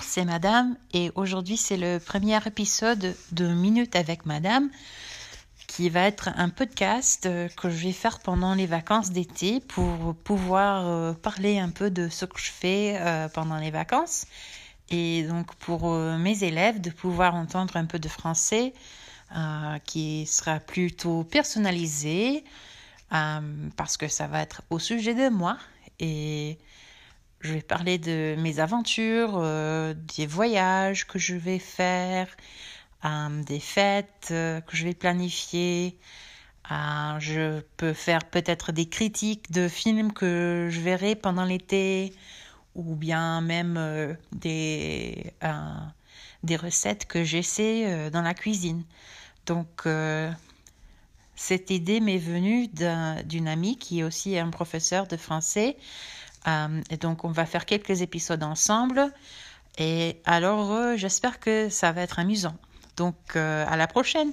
c'est Madame et aujourd'hui c'est le premier épisode de Minute avec Madame qui va être un podcast euh, que je vais faire pendant les vacances d'été pour pouvoir euh, parler un peu de ce que je fais euh, pendant les vacances et donc pour mes élèves de pouvoir entendre un peu de français qui sera plutôt personnalisé parce que ça va être au sujet de moi et je vais parler de mes aventures, euh, des voyages que je vais faire, euh, des fêtes euh, que je vais planifier. je peux faire peut-être des critiques de films que je verrai pendant l'été ou bien même des, des recettes que j'essaie dans la cuisine. Donc, cette idée m'est venue d'une amie qui est aussi un professeur de français euh, et donc, on va faire quelques épisodes ensemble. Et alors, euh, j'espère que ça va être amusant. Donc, euh, à la prochaine.